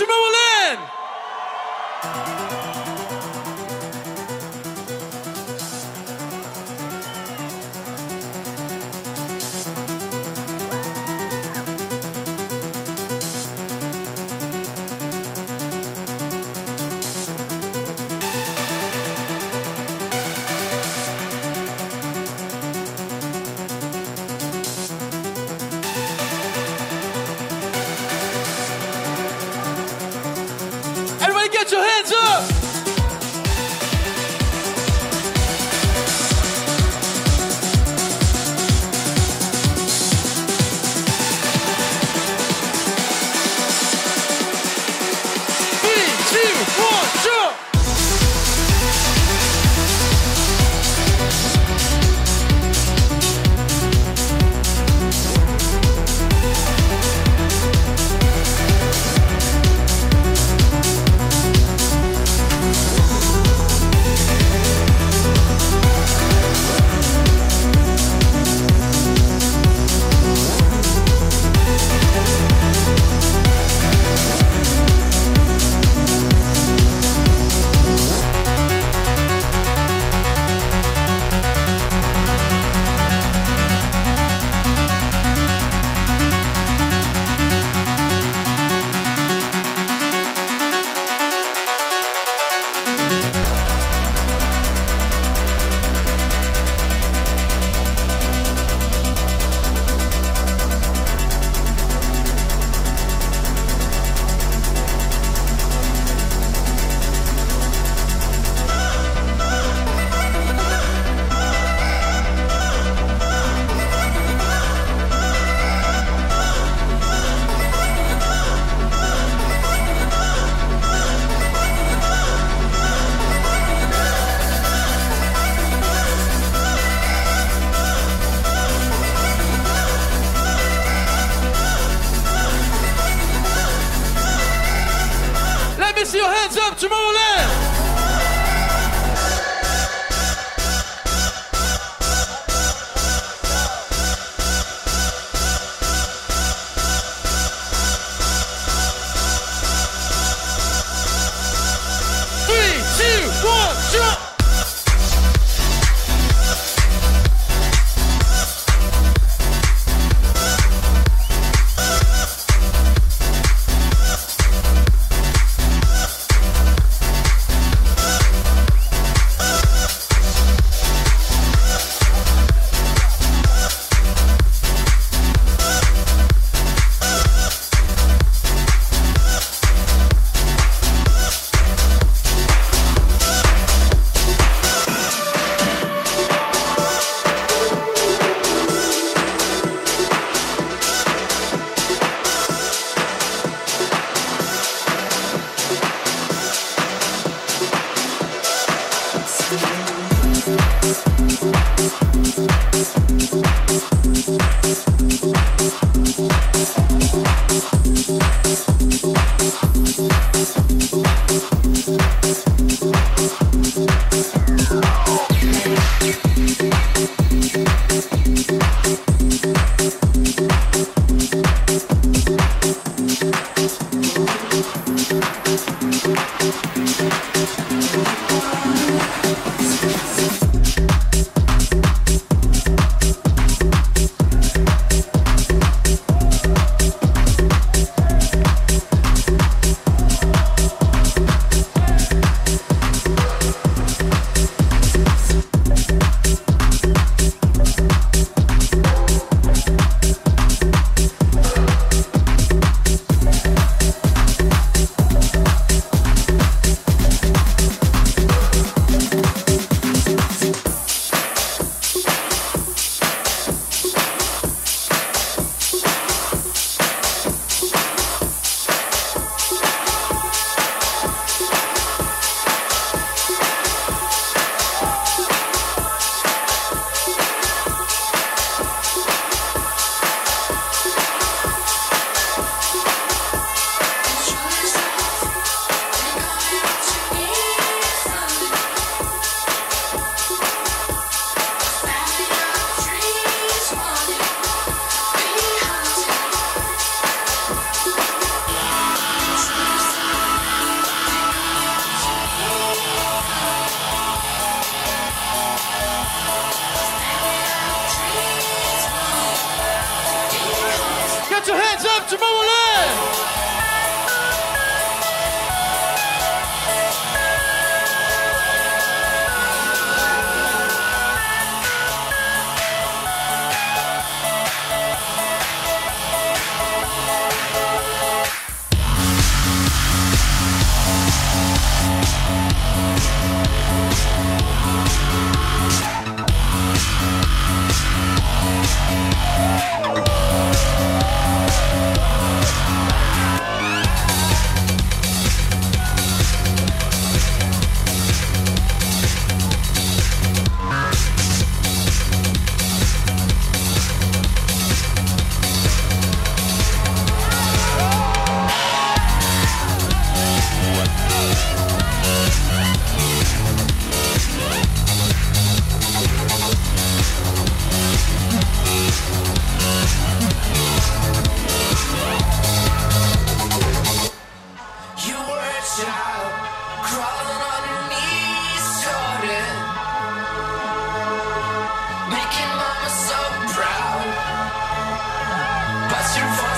Tomorrowland! Everybody Tomorrowland! You But your voice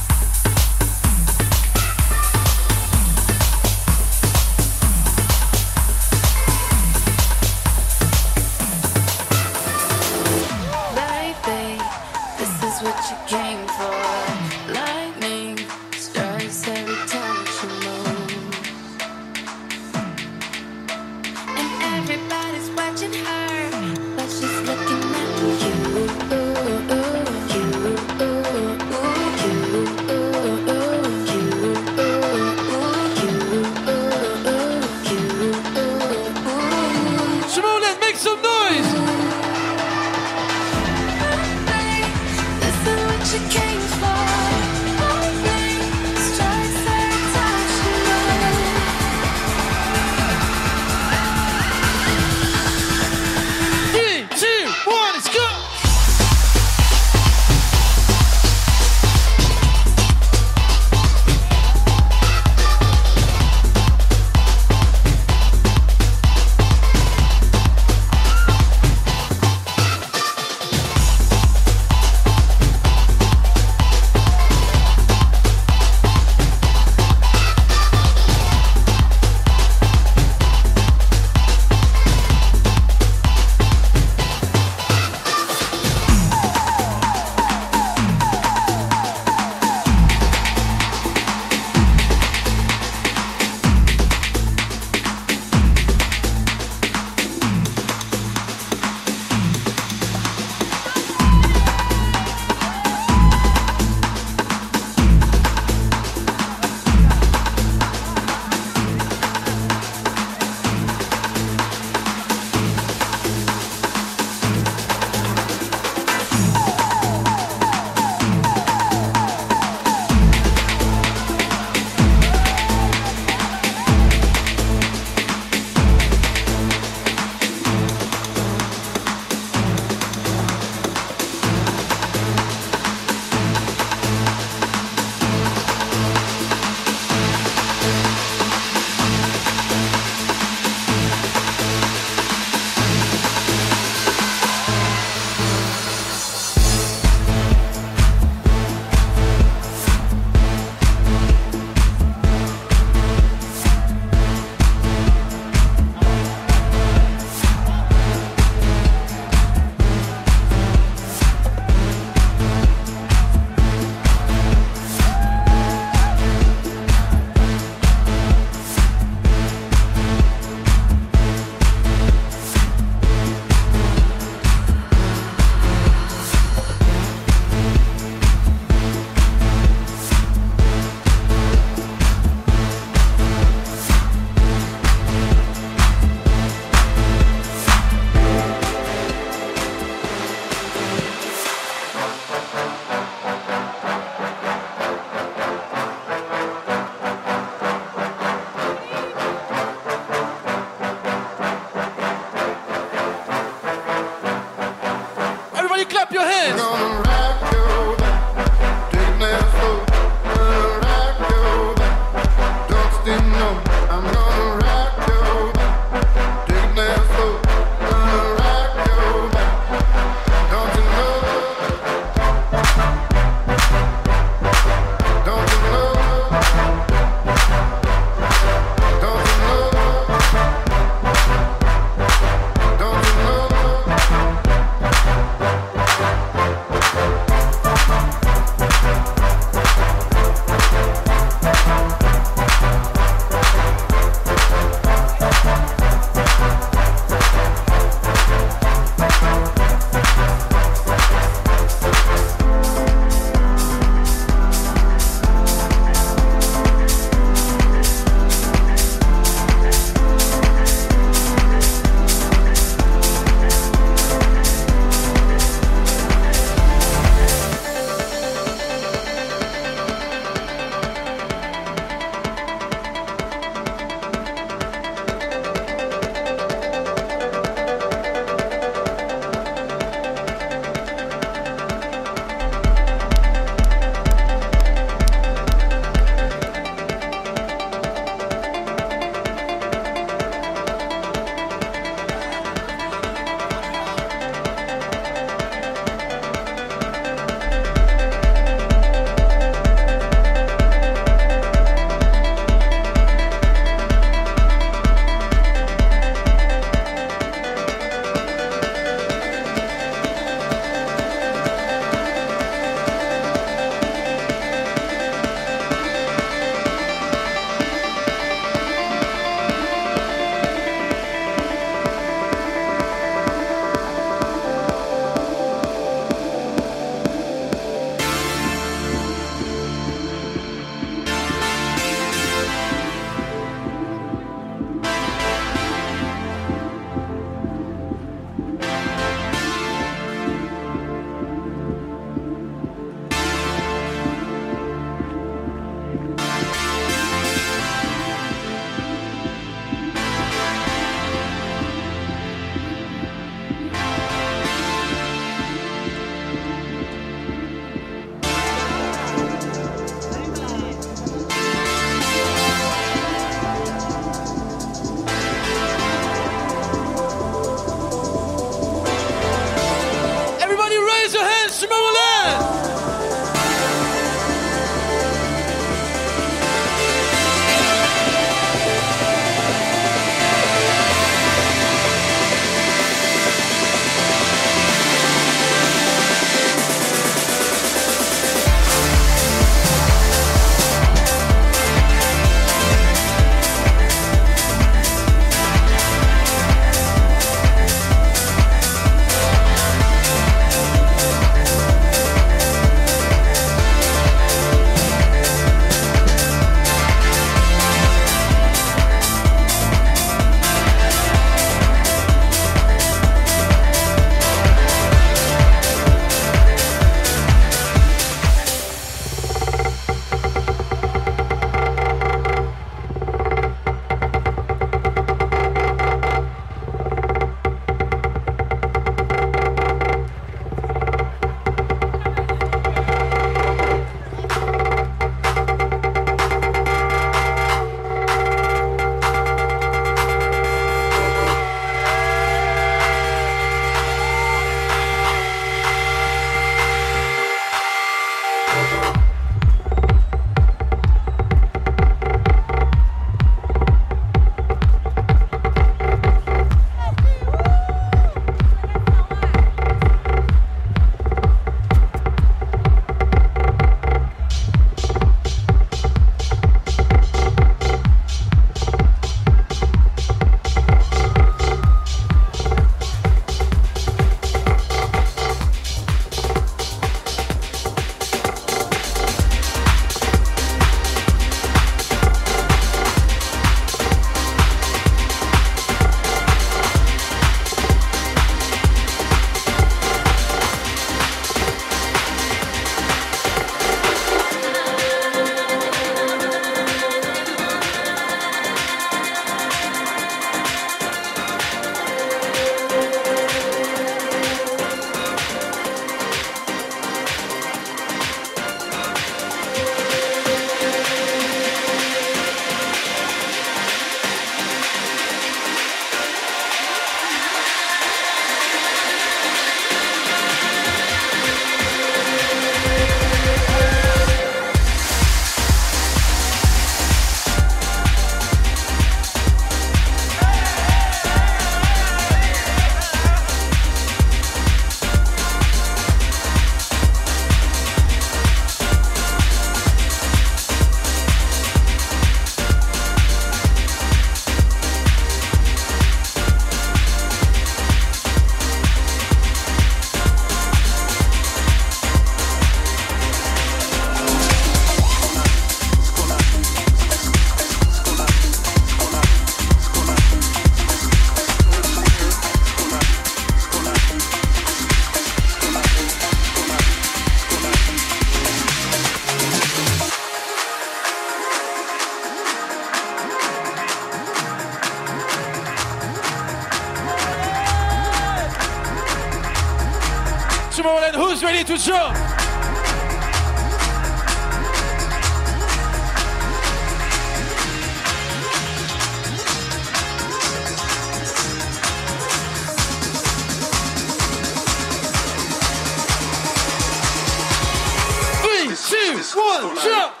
two, one, jump.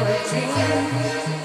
Let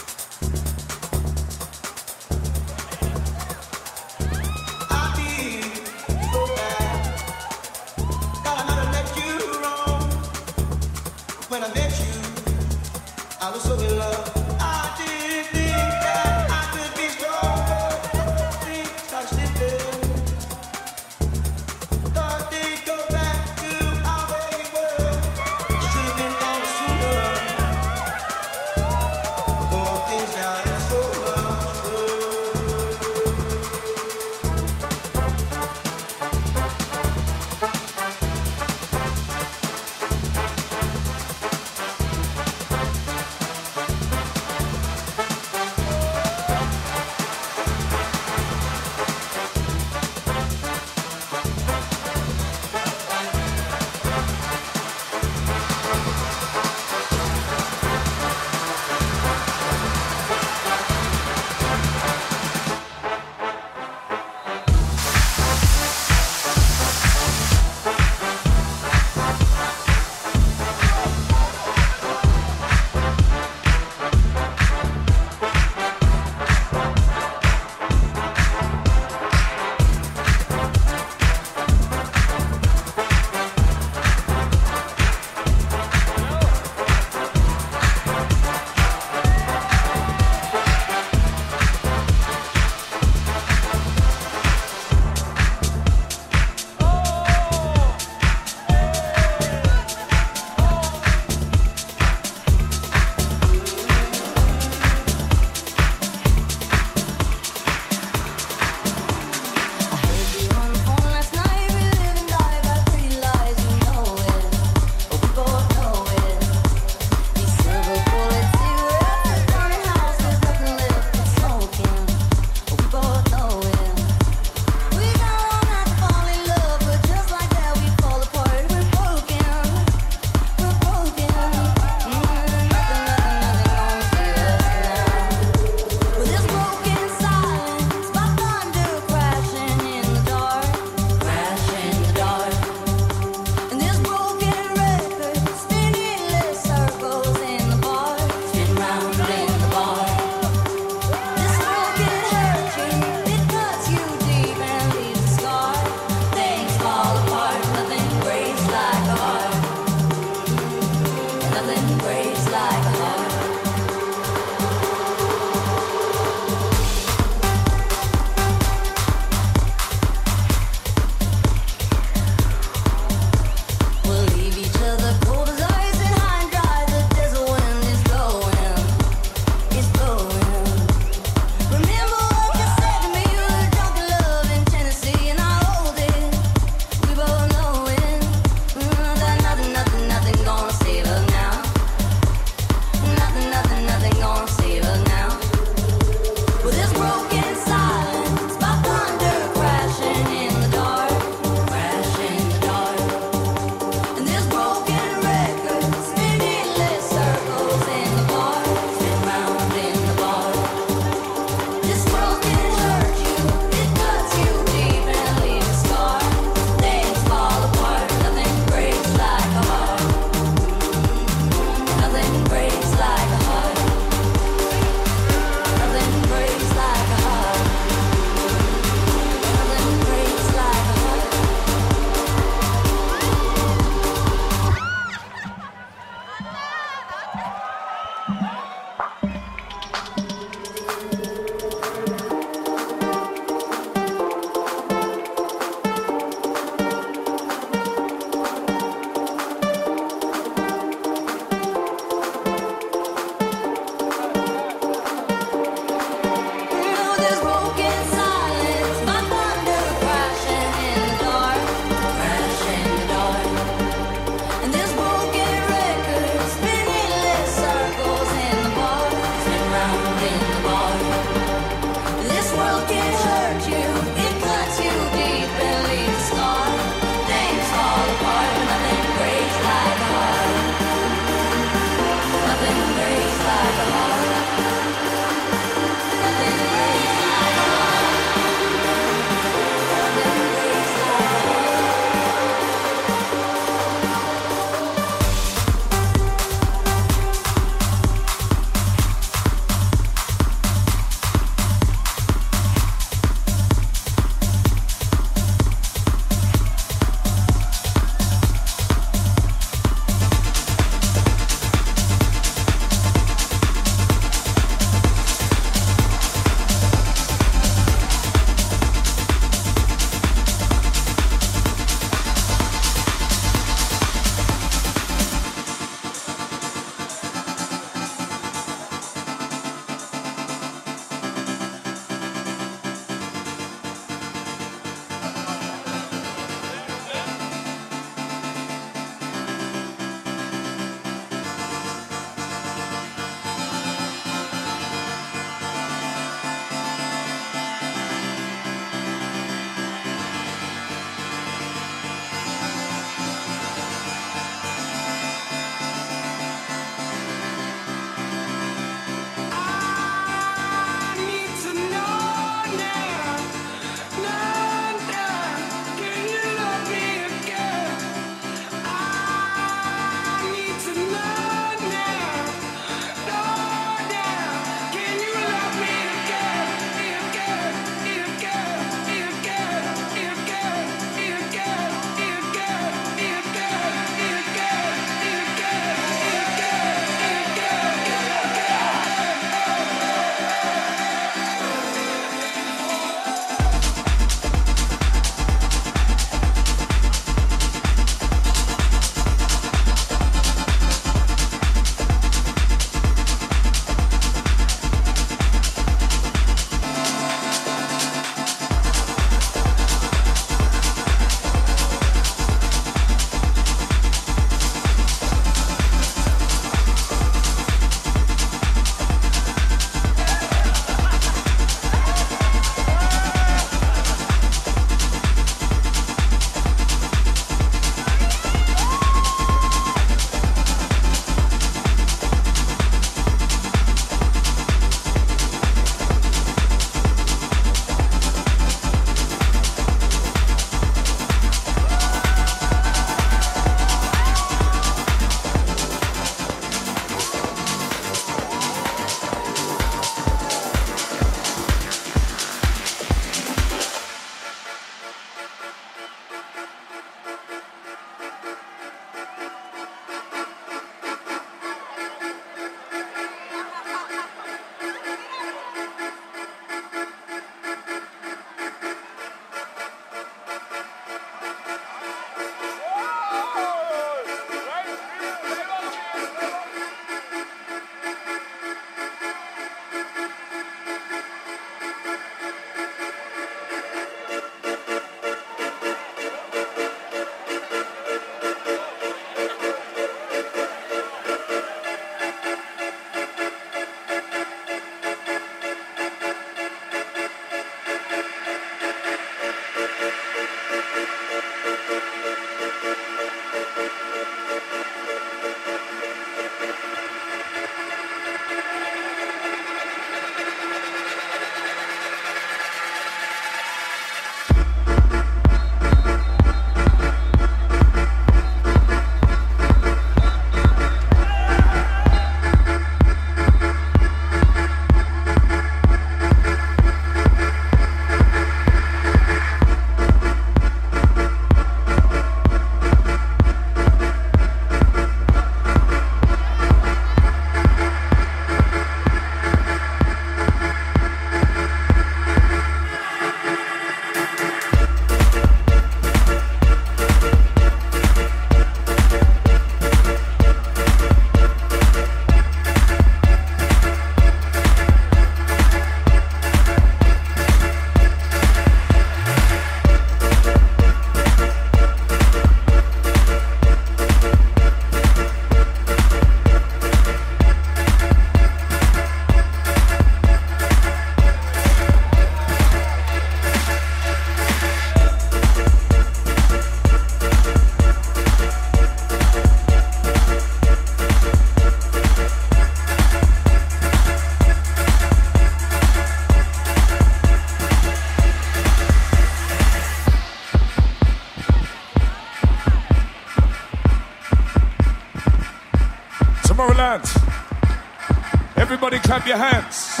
clap your hands.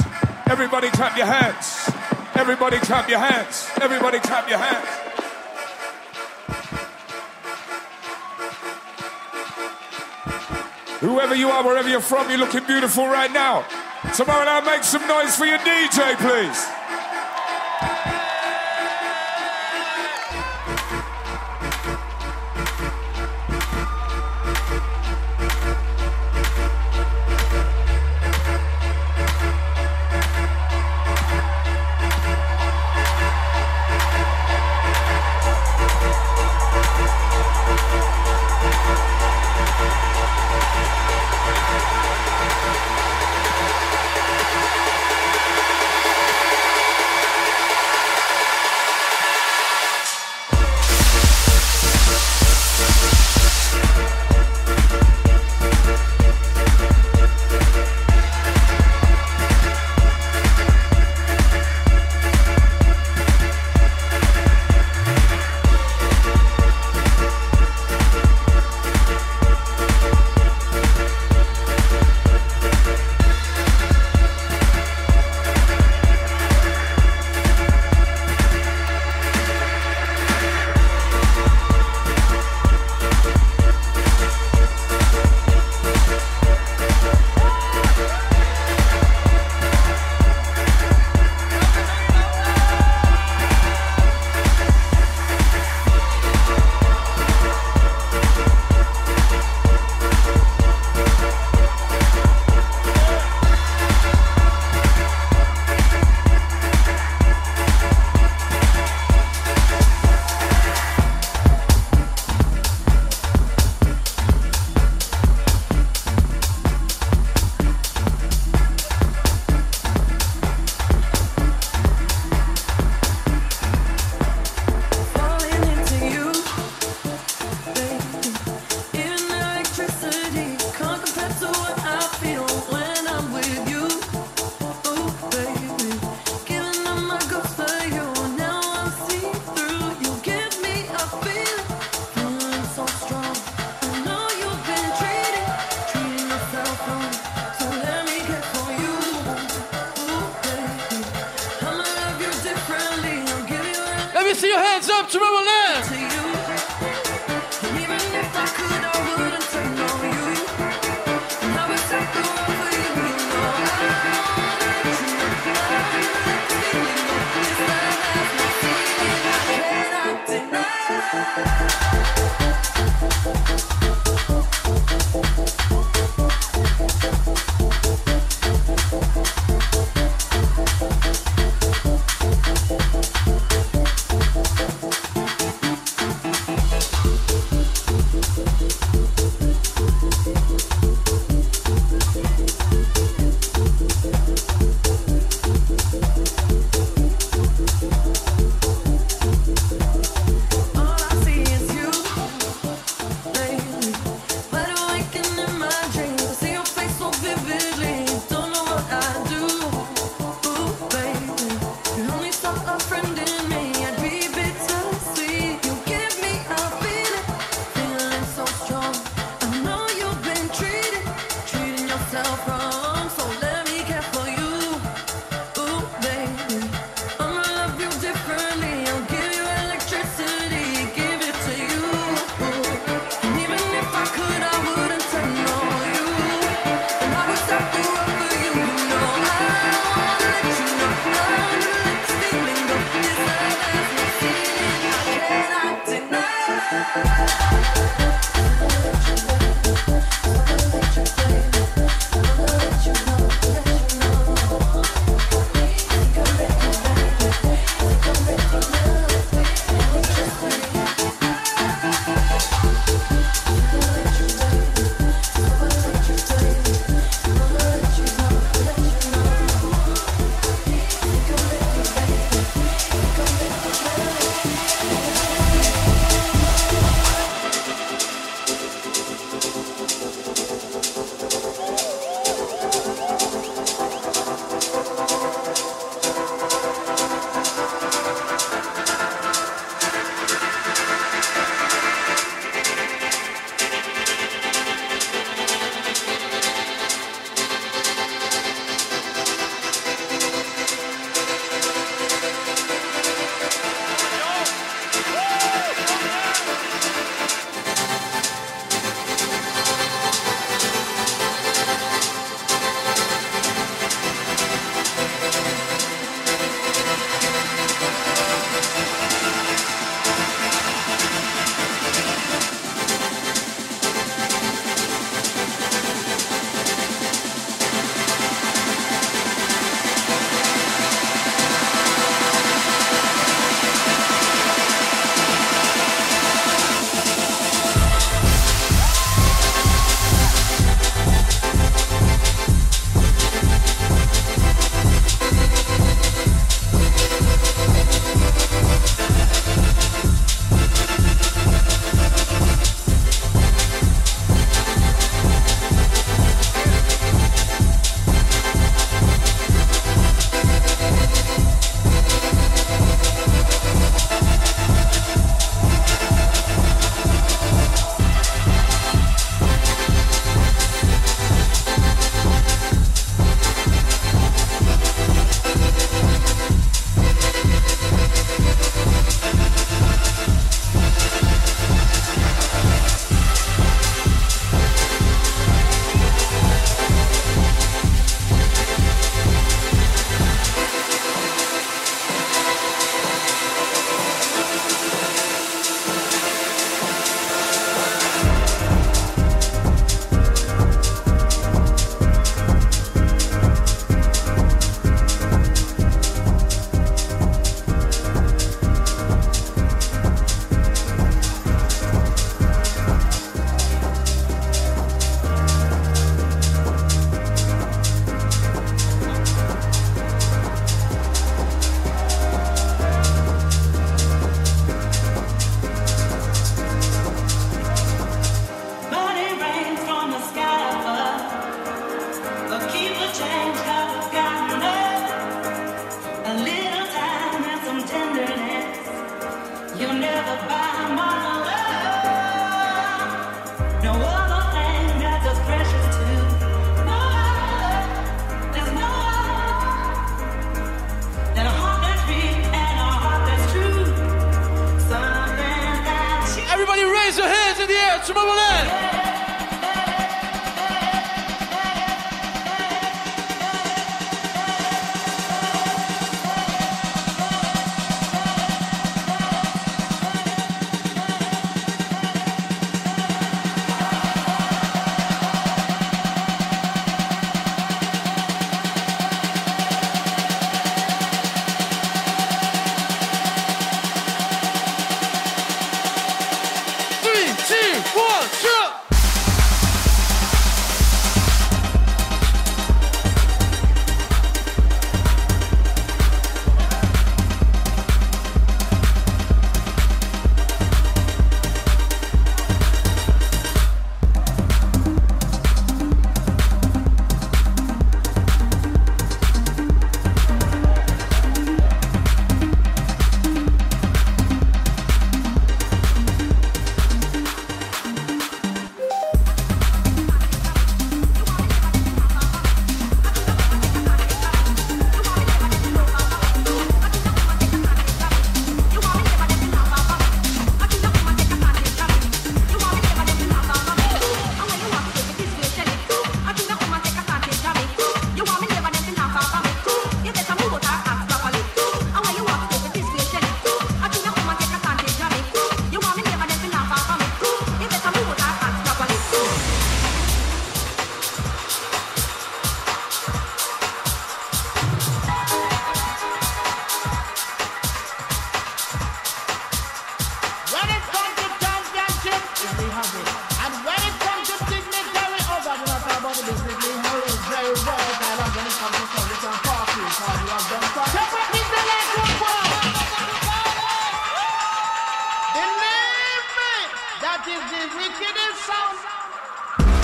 Everybody clap your hands. Everybody clap your hands. Everybody clap your hands. Whoever you are, wherever you're from, you're looking beautiful right now. Tomorrowland, make some noise for your DJ, please.